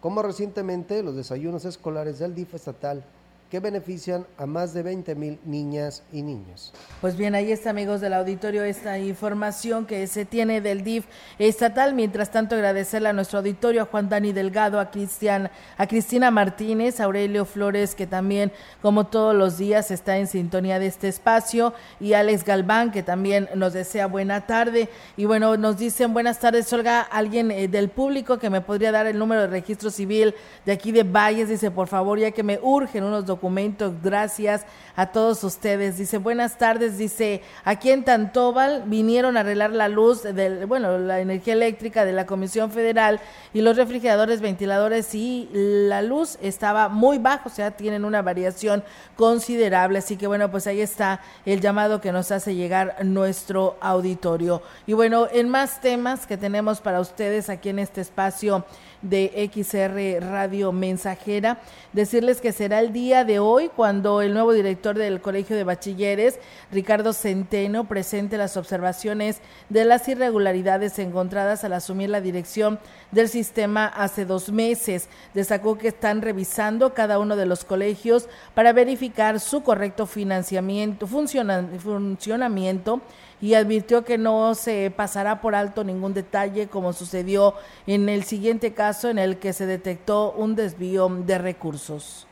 como recientemente los desayunos escolares del DIF estatal que benefician a más de 20 mil niñas y niños. Pues bien, ahí está, amigos del auditorio, esta información que se tiene del DIF estatal. Mientras tanto, agradecerle a nuestro auditorio, a Juan Dani Delgado, a Cristian, a Cristina Martínez, a Aurelio Flores, que también, como todos los días, está en sintonía de este espacio, y Alex Galván, que también nos desea buena tarde. Y bueno, nos dicen buenas tardes, Olga, alguien eh, del público que me podría dar el número de registro civil de aquí de Valles, dice, por favor, ya que me urgen unos documentos documento. Gracias a todos ustedes. Dice, buenas tardes. Dice, aquí en Tantóbal vinieron a arreglar la luz, del, bueno, la energía eléctrica de la Comisión Federal y los refrigeradores, ventiladores y la luz estaba muy bajo, o sea, tienen una variación considerable. Así que bueno, pues ahí está el llamado que nos hace llegar nuestro auditorio. Y bueno, en más temas que tenemos para ustedes aquí en este espacio de XR Radio Mensajera. Decirles que será el día de hoy cuando el nuevo director del Colegio de Bachilleres, Ricardo Centeno, presente las observaciones de las irregularidades encontradas al asumir la dirección del sistema hace dos meses. Destacó que están revisando cada uno de los colegios para verificar su correcto financiamiento, funcionamiento y advirtió que no se pasará por alto ningún detalle como sucedió en el siguiente caso en el que se detectó un desvío de recursos.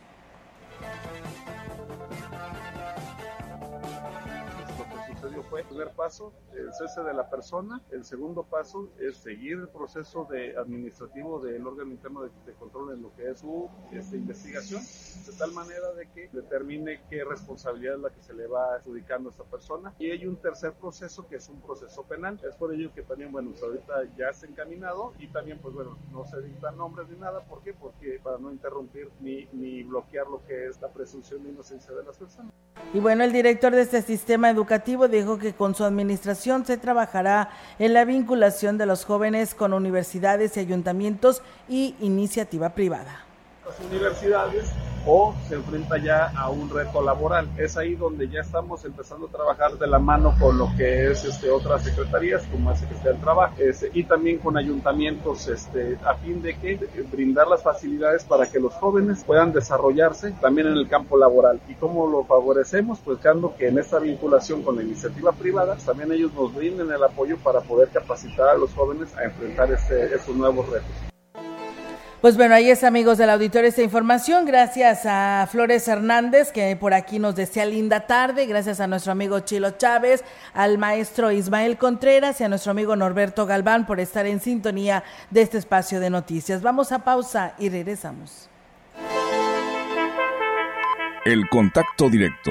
el primer paso, el cese de la persona. El segundo paso es seguir el proceso de administrativo del órgano interno de, control en lo que es su este, investigación, de tal manera de que determine qué responsabilidad es la que se le va adjudicando a esta persona. Y hay un tercer proceso que es un proceso penal. Es por ello que también, bueno, pues ahorita ya está encaminado y también, pues bueno, no se dictan nombres ni nada. ¿Por qué? Porque para no interrumpir ni, ni bloquear lo que es la presunción de inocencia de las personas. Y bueno, el director de este sistema educativo dijo que con su administración se trabajará en la vinculación de los jóvenes con universidades y ayuntamientos y iniciativa privada. Las universidades o se enfrenta ya a un reto laboral. Es ahí donde ya estamos empezando a trabajar de la mano con lo que es este, otras secretarías, como la Secretaría del Trabajo, este, y también con ayuntamientos, este, a fin de que brindar las facilidades para que los jóvenes puedan desarrollarse también en el campo laboral. ¿Y cómo lo favorecemos? Pues dando que en esta vinculación con la iniciativa privada, también ellos nos brinden el apoyo para poder capacitar a los jóvenes a enfrentar este, estos nuevos retos. Pues bueno, ahí es amigos del auditorio esta información. Gracias a Flores Hernández, que por aquí nos desea linda tarde. Gracias a nuestro amigo Chilo Chávez, al maestro Ismael Contreras y a nuestro amigo Norberto Galván por estar en sintonía de este espacio de noticias. Vamos a pausa y regresamos. El contacto directo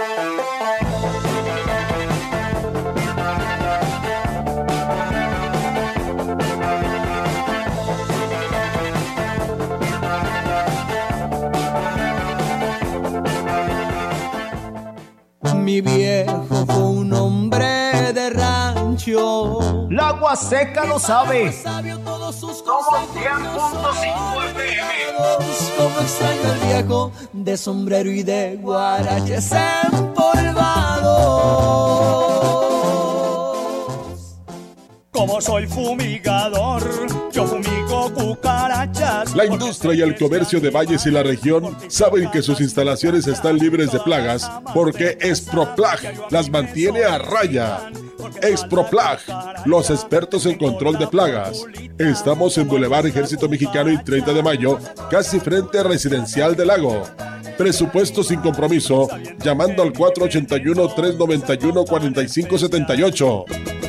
Mi viejo fue un hombre de rancho. La agua seca lo sabe. Somos 100.5 FM. Como extraño el viejo de sombrero y de guaraches empolvados. Como soy fumigador, yo fumigo cucarachas. La industria y el comercio de Valles y la región saben que sus instalaciones están libres de plagas porque Exproplag las mantiene a raya. Exproplag, los expertos en control de plagas. Estamos en Boulevard Ejército Mexicano y 30 de Mayo, casi frente a Residencial del Lago. Presupuesto sin compromiso, llamando al 481-391-4578.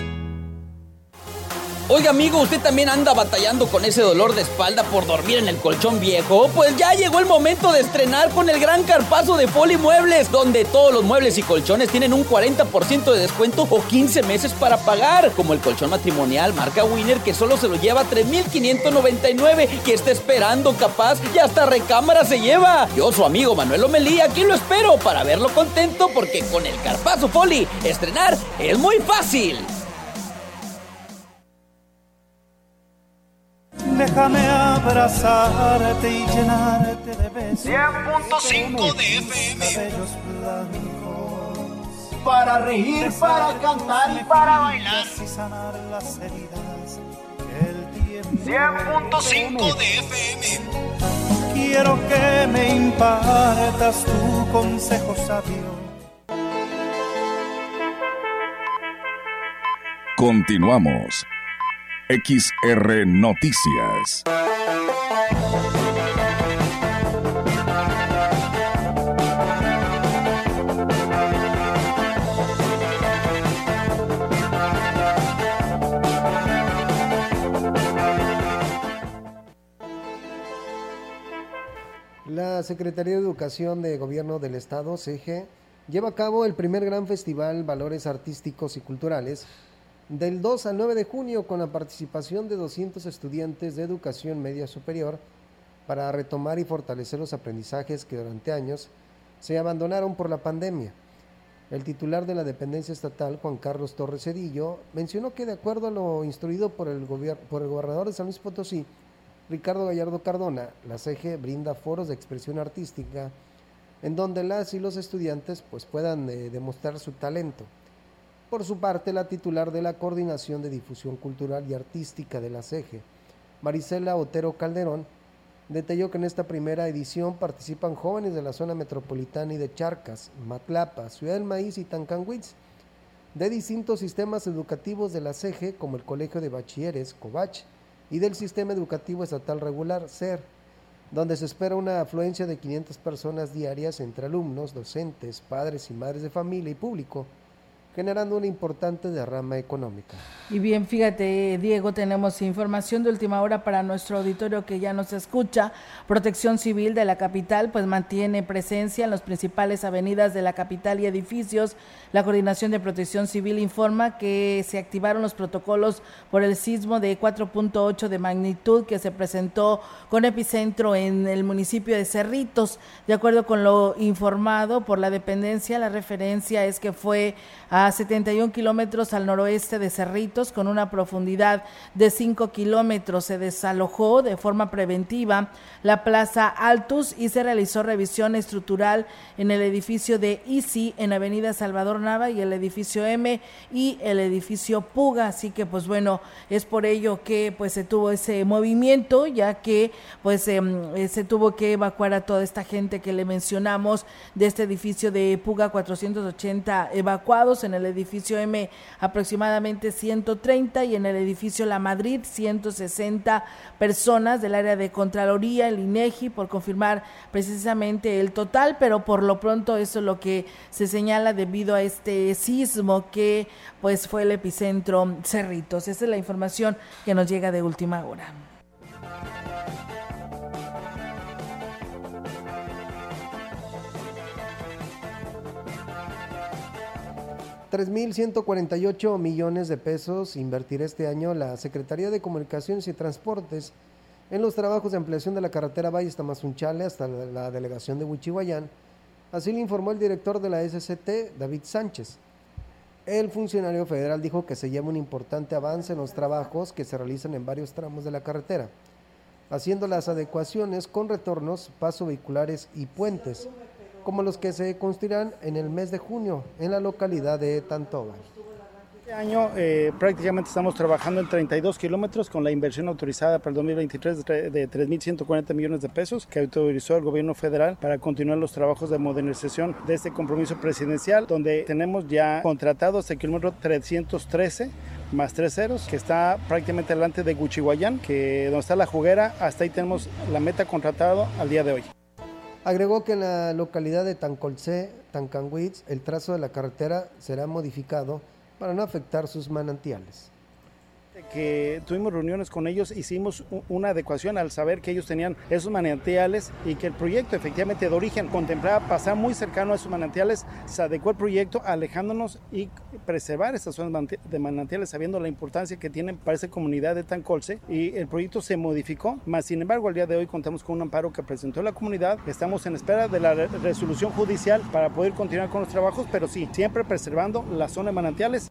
Oiga amigo, ¿usted también anda batallando con ese dolor de espalda por dormir en el colchón viejo? Pues ya llegó el momento de estrenar con el gran carpazo de Foli Muebles, donde todos los muebles y colchones tienen un 40% de descuento o 15 meses para pagar, como el colchón matrimonial marca Winner que solo se lo lleva 3.599, que está esperando capaz y hasta recámara se lleva. Yo, su amigo Manuel Omelí, aquí lo espero para verlo contento porque con el carpazo Foli, estrenar es muy fácil. Déjame abrazarte y llenarte de besos. 100.5 de FM. Para reír, para cantar y para bailar. Y sanar las heridas que el tiempo. 100.5 de FM. Quiero que me impartas tu consejo sabio. Continuamos. XR Noticias. La Secretaría de Educación de Gobierno del Estado, CEGE, lleva a cabo el primer gran festival Valores Artísticos y Culturales del 2 al 9 de junio con la participación de 200 estudiantes de educación media superior para retomar y fortalecer los aprendizajes que durante años se abandonaron por la pandemia. El titular de la dependencia estatal, Juan Carlos Torres Cedillo, mencionó que de acuerdo a lo instruido por el, por el gobernador de San Luis Potosí, Ricardo Gallardo Cardona, la CEGE brinda foros de expresión artística en donde las y los estudiantes pues, puedan eh, demostrar su talento. Por su parte, la titular de la Coordinación de Difusión Cultural y Artística de la CEGE, Marisela Otero Calderón, detalló que en esta primera edición participan jóvenes de la zona metropolitana y de Charcas, Matlapa, Ciudad del Maíz y Tancanwitz, de distintos sistemas educativos de la CEGE, como el Colegio de Bachilleres, COBACH, y del Sistema Educativo Estatal Regular, SER, donde se espera una afluencia de 500 personas diarias entre alumnos, docentes, padres y madres de familia y público, generando una importante derrama económica. Y bien, fíjate, Diego, tenemos información de última hora para nuestro auditorio que ya nos escucha. Protección Civil de la capital, pues mantiene presencia en las principales avenidas de la capital y edificios. La Coordinación de Protección Civil informa que se activaron los protocolos por el sismo de 4.8 de magnitud que se presentó con epicentro en el municipio de Cerritos. De acuerdo con lo informado por la dependencia, la referencia es que fue a 71 kilómetros al noroeste de Cerritos con una profundidad de 5 kilómetros. Se desalojó de forma preventiva la Plaza Altus y se realizó revisión estructural en el edificio de ICI en Avenida Salvador Nava y el edificio M y el edificio Puga. Así que pues bueno, es por ello que pues se tuvo ese movimiento ya que pues em, eh, se tuvo que evacuar a toda esta gente que le mencionamos de este edificio de Puga 480 evacuados en el edificio M aproximadamente 130 y en el edificio La Madrid 160 personas del área de Contraloría, el INEGI, por confirmar precisamente el total, pero por lo pronto eso es lo que se señala debido a este sismo que pues fue el epicentro Cerritos. Esa es la información que nos llega de última hora. 3.148 millones de pesos invertirá este año la Secretaría de Comunicaciones y Transportes en los trabajos de ampliación de la carretera Valle Tamazunchale hasta la delegación de Huichihuayán. Así le informó el director de la SCT, David Sánchez. El funcionario federal dijo que se lleva un importante avance en los trabajos que se realizan en varios tramos de la carretera, haciendo las adecuaciones con retornos, paso vehiculares y puentes como los que se construirán en el mes de junio en la localidad de Tantoba. Este año eh, prácticamente estamos trabajando en 32 kilómetros con la inversión autorizada para el 2023 de 3.140 millones de pesos que autorizó el gobierno federal para continuar los trabajos de modernización de este compromiso presidencial, donde tenemos ya contratado hasta el kilómetro 313 más tres ceros, que está prácticamente delante de Guchihuayán, que donde está la juguera, hasta ahí tenemos la meta contratado al día de hoy. Agregó que en la localidad de Tancolce, Tancanwitz, el trazo de la carretera será modificado para no afectar sus manantiales que tuvimos reuniones con ellos, hicimos una adecuación al saber que ellos tenían esos manantiales y que el proyecto efectivamente de origen contemplaba pasar muy cercano a esos manantiales, se adecuó el proyecto alejándonos y preservar estas zonas de manantiales sabiendo la importancia que tienen para esa comunidad de Tancolce y el proyecto se modificó, más sin embargo al día de hoy contamos con un amparo que presentó la comunidad, estamos en espera de la resolución judicial para poder continuar con los trabajos, pero sí, siempre preservando la zona de manantiales.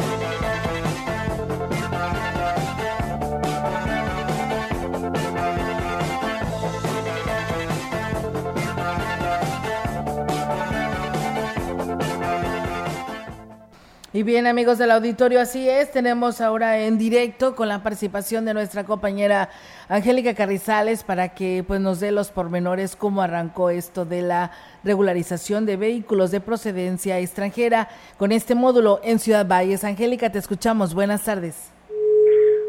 Y bien amigos del auditorio, así es, tenemos ahora en directo con la participación de nuestra compañera Angélica Carrizales para que pues nos dé los pormenores cómo arrancó esto de la regularización de vehículos de procedencia extranjera con este módulo en Ciudad Valles. Angélica, te escuchamos. Buenas tardes.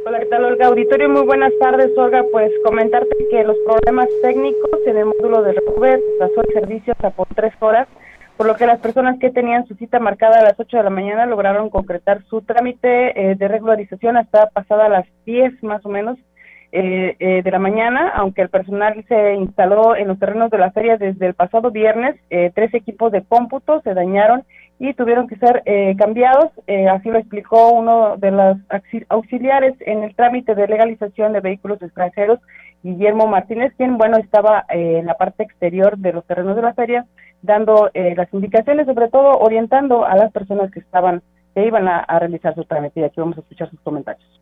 Hola, ¿qué tal, Olga? Auditorio, muy buenas tardes, Olga. Pues comentarte que los problemas técnicos en el módulo de Recuber pasó el servicio hasta por tres horas por lo que las personas que tenían su cita marcada a las 8 de la mañana lograron concretar su trámite eh, de regularización hasta pasada las 10 más o menos eh, eh, de la mañana, aunque el personal se instaló en los terrenos de la feria desde el pasado viernes, tres equipos de cómputo se dañaron y tuvieron que ser cambiados, así lo explicó uno de los auxiliares en el trámite de legalización de vehículos extranjeros, Guillermo Martínez, quien, bueno, estaba en la parte exterior de los terrenos de la feria, dando eh, las indicaciones, sobre todo orientando a las personas que estaban, que iban a, realizar su trámite. Aquí vamos a escuchar sus comentarios.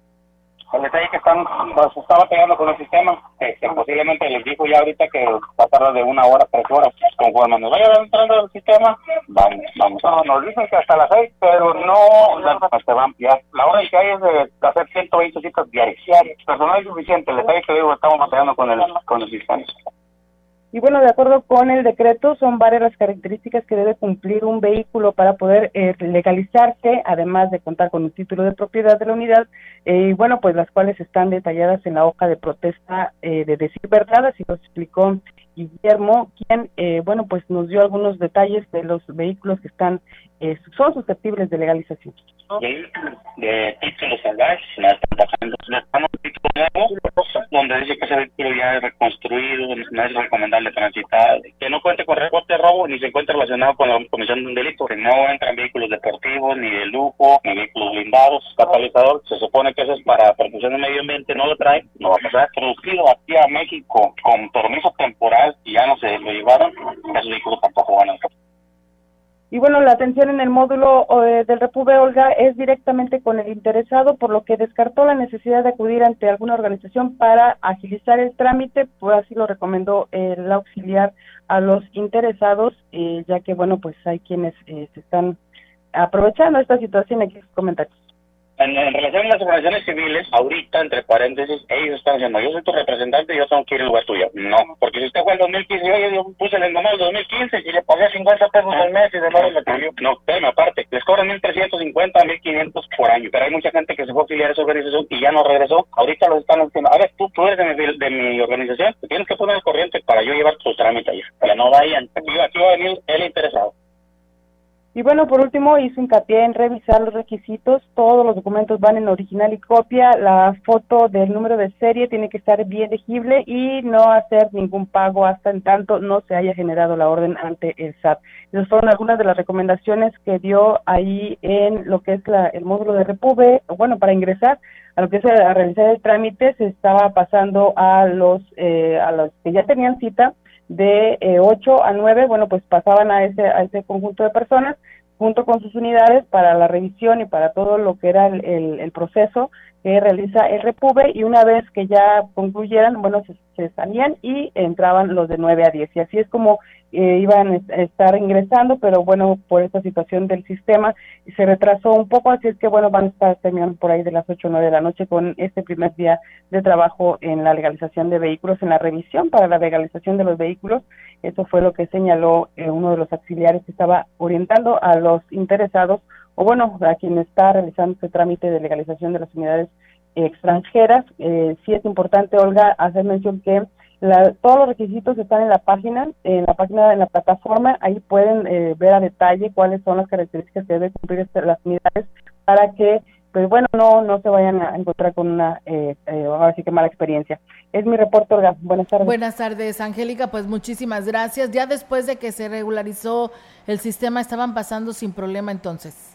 El detalle que están, pues, estaba pegando con el sistema, que, posiblemente les dijo ya ahorita que va a tardar de una hora, tres horas. Conforme nos vaya entrando el sistema, vamos, vamos. nos dicen que hasta las seis, pero no, no se va a ampliar. La hora que hay es de hacer 120 citas diarias. Personal es suficiente, el detalle que digo, estamos batallando con el, con el sistema. Y bueno, de acuerdo con el decreto, son varias las características que debe cumplir un vehículo para poder eh, legalizarse, además de contar con un título de propiedad de la unidad, eh, y bueno, pues las cuales están detalladas en la hoja de protesta eh, de decir verdad, así lo explicó Guillermo, quien, bueno, pues nos dio algunos detalles de los vehículos que están, son susceptibles de legalización de títulos salvajes, no están pasando. Estamos títulos donde dice que ese vehículo ya es reconstruido, no es recomendable transitar, que no cuente con reporte de robo ni se encuentre relacionado con la comisión de un delito, que no entran vehículos deportivos, ni de lujo, ni vehículos blindados, catalizador, se supone que eso es para protección del medio ambiente, no lo trae, no va a pasar. Producido aquí a México con permiso temporal y ya no se lo llevaron, esos vehículos tampoco van a entrar. Y bueno, la atención en el módulo eh, del Repube Olga es directamente con el interesado, por lo que descartó la necesidad de acudir ante alguna organización para agilizar el trámite, pues así lo recomendó el auxiliar a los interesados, eh, ya que bueno, pues hay quienes eh, se están aprovechando esta situación. Aquí comentarios. En, relación a las organizaciones civiles, ahorita, entre paréntesis, ellos están diciendo, yo soy tu representante y yo tengo que ir al lugar tuyo. No, porque si usted fue el 2015, yo, yo puse el nomás el 2015 y le pagué 50 pesos al mes y de nuevo le pidió. No, pero aparte, les cobran 1.350, 1.500 por año. Pero hay mucha gente que se fue a afiliar a esa organización y ya no regresó. Ahorita los están diciendo, a ver, tú, tú eres de mi, de mi organización, tienes que poner el corriente para yo llevar tus trámites allá. Ya no vayan. Aquí, aquí va a venir el interesado. Y bueno, por último, hizo hincapié en revisar los requisitos. Todos los documentos van en original y copia. La foto del número de serie tiene que estar bien legible y no hacer ningún pago hasta en tanto no se haya generado la orden ante el SAT. Esas fueron algunas de las recomendaciones que dio ahí en lo que es la, el módulo de Repube. Bueno, para ingresar a lo que es a realizar el trámite, se estaba pasando a los, eh, a los que ya tenían cita de eh, 8 a 9, bueno, pues pasaban a ese, a ese conjunto de personas junto con sus unidades para la revisión y para todo lo que era el, el, proceso que realiza el Repube y una vez que ya concluyeran, bueno, se, se, salían y entraban los de 9 a 10 y así es como eh, iban a estar ingresando, pero bueno, por esta situación del sistema se retrasó un poco, así es que bueno, van a estar terminando por ahí de las 8 o 9 de la noche con este primer día de trabajo en la legalización de vehículos, en la revisión para la legalización de los vehículos. Eso fue lo que señaló eh, uno de los auxiliares que estaba orientando a los interesados o bueno, a quien está realizando este trámite de legalización de las unidades extranjeras. Eh, sí es importante, Olga, hacer mención que todos los requisitos están en la página, en la página, en la plataforma, ahí pueden eh, ver a detalle cuáles son las características que deben cumplir este, las unidades para que, pues bueno, no no se vayan a encontrar con una, eh, eh, ahora que mala experiencia. Es mi reporte, Olga. Buenas tardes. Buenas tardes, Angélica. Pues muchísimas gracias. Ya después de que se regularizó el sistema, estaban pasando sin problema entonces.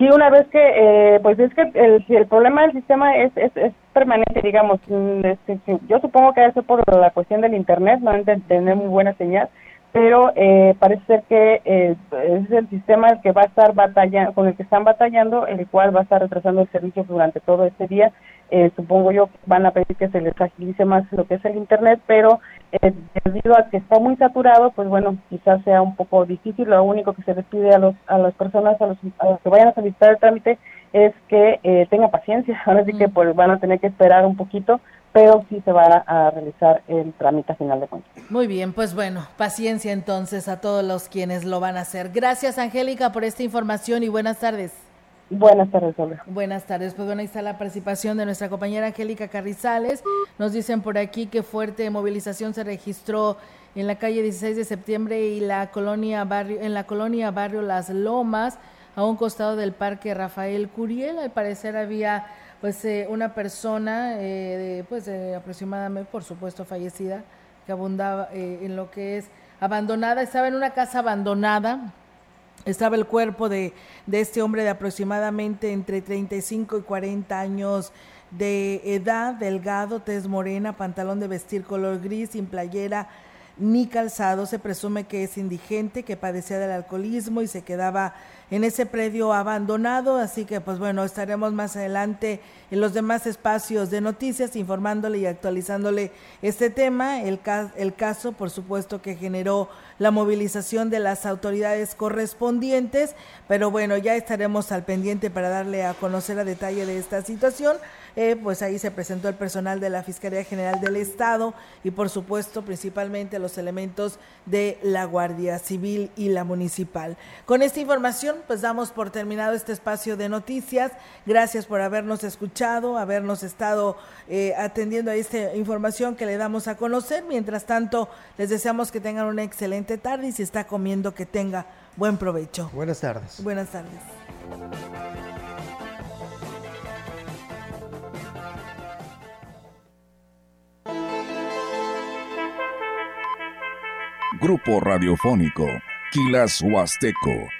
Sí, una vez que, eh, pues es que el, el problema del sistema es, es, es permanente, digamos. Mm, este, yo supongo que debe por la cuestión del Internet, no tener muy buena señal, pero eh, parece ser que eh, es el sistema el que va a estar batallando, con el que están batallando, el cual va a estar retrasando el servicio durante todo este día. Eh, supongo yo que van a pedir que se les agilice más lo que es el Internet, pero eh, debido a que está muy saturado, pues bueno, quizás sea un poco difícil. Lo único que se les pide a, los, a las personas, a los, que vayan a solicitar el trámite, es que eh, tengan paciencia. Ahora sí que pues van a tener que esperar un poquito pero sí se va a, realizar el trámite final de cuentas. Muy bien, pues bueno, paciencia entonces a todos los quienes lo van a hacer. Gracias, Angélica, por esta información y buenas tardes. Buenas tardes, Olga. Buenas tardes. Pues bueno, ahí está la participación de nuestra compañera Angélica Carrizales. Nos dicen por aquí que fuerte movilización se registró en la calle 16 de septiembre y la colonia barrio, en la colonia Barrio Las Lomas, a un costado del Parque Rafael Curiel. Al parecer había pues eh, una persona, eh, pues aproximadamente, por supuesto, fallecida, que abundaba eh, en lo que es abandonada, estaba en una casa abandonada, estaba el cuerpo de, de este hombre de aproximadamente entre 35 y 40 años de edad, delgado, tez morena, pantalón de vestir color gris, sin playera ni calzado. Se presume que es indigente, que padecía del alcoholismo y se quedaba en ese predio abandonado. Así que, pues bueno, estaremos más adelante en los demás espacios de noticias informándole y actualizándole este tema. El, el caso, por supuesto, que generó la movilización de las autoridades correspondientes, pero bueno, ya estaremos al pendiente para darle a conocer a detalle de esta situación. Eh, pues ahí se presentó el personal de la Fiscalía General del Estado y por supuesto principalmente los elementos de la Guardia Civil y la Municipal. Con esta información pues damos por terminado este espacio de noticias. Gracias por habernos escuchado, habernos estado eh, atendiendo a esta información que le damos a conocer. Mientras tanto, les deseamos que tengan una excelente tarde y si está comiendo que tenga buen provecho. Buenas tardes. Buenas tardes. Grupo Radiofónico, Quilas Huasteco